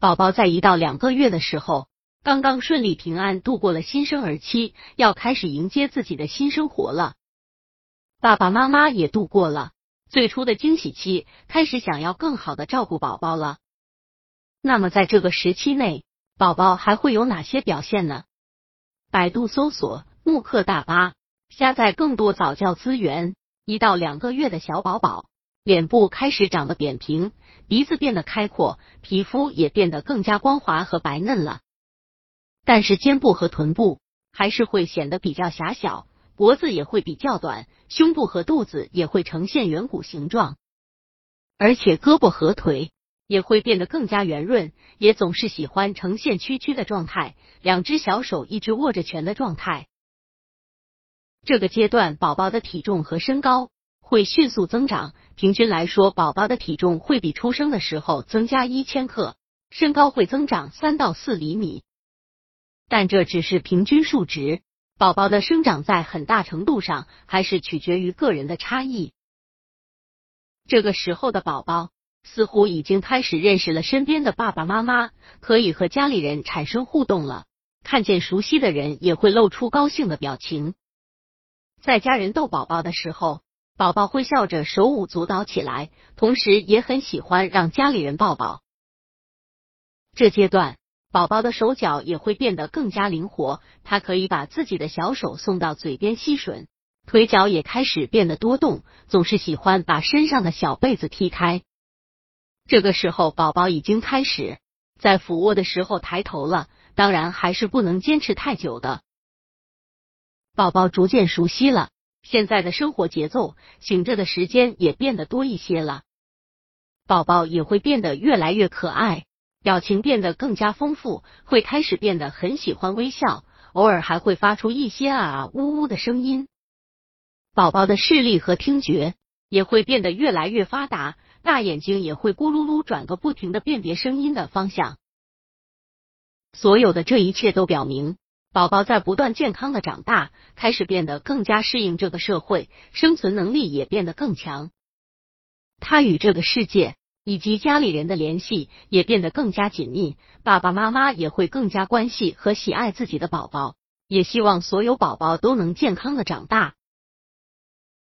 宝宝在一到两个月的时候，刚刚顺利平安度过了新生儿期，要开始迎接自己的新生活了。爸爸妈妈也度过了最初的惊喜期，开始想要更好的照顾宝宝了。那么在这个时期内，宝宝还会有哪些表现呢？百度搜索慕课大巴，下载更多早教资源。一到两个月的小宝宝。脸部开始长得扁平，鼻子变得开阔，皮肤也变得更加光滑和白嫩了。但是肩部和臀部还是会显得比较狭小，脖子也会比较短，胸部和肚子也会呈现圆鼓形状，而且胳膊和腿也会变得更加圆润，也总是喜欢呈现屈曲的状态，两只小手一直握着拳的状态。这个阶段，宝宝的体重和身高。会迅速增长，平均来说，宝宝的体重会比出生的时候增加一千克，身高会增长三到四厘米。但这只是平均数值，宝宝的生长在很大程度上还是取决于个人的差异。这个时候的宝宝似乎已经开始认识了身边的爸爸妈妈，可以和家里人产生互动了，看见熟悉的人也会露出高兴的表情。在家人逗宝宝的时候。宝宝会笑着手舞足蹈起来，同时也很喜欢让家里人抱抱。这阶段，宝宝的手脚也会变得更加灵活，他可以把自己的小手送到嘴边吸吮，腿脚也开始变得多动，总是喜欢把身上的小被子踢开。这个时候，宝宝已经开始在俯卧的时候抬头了，当然还是不能坚持太久的。宝宝逐渐熟悉了。现在的生活节奏，醒着的时间也变得多一些了。宝宝也会变得越来越可爱，表情变得更加丰富，会开始变得很喜欢微笑，偶尔还会发出一些啊呜呜的声音。宝宝的视力和听觉也会变得越来越发达，大眼睛也会咕噜噜转个不停的辨别声音的方向。所有的这一切都表明。宝宝在不断健康的长大，开始变得更加适应这个社会，生存能力也变得更强。他与这个世界以及家里人的联系也变得更加紧密，爸爸妈妈也会更加关系和喜爱自己的宝宝，也希望所有宝宝都能健康的长大。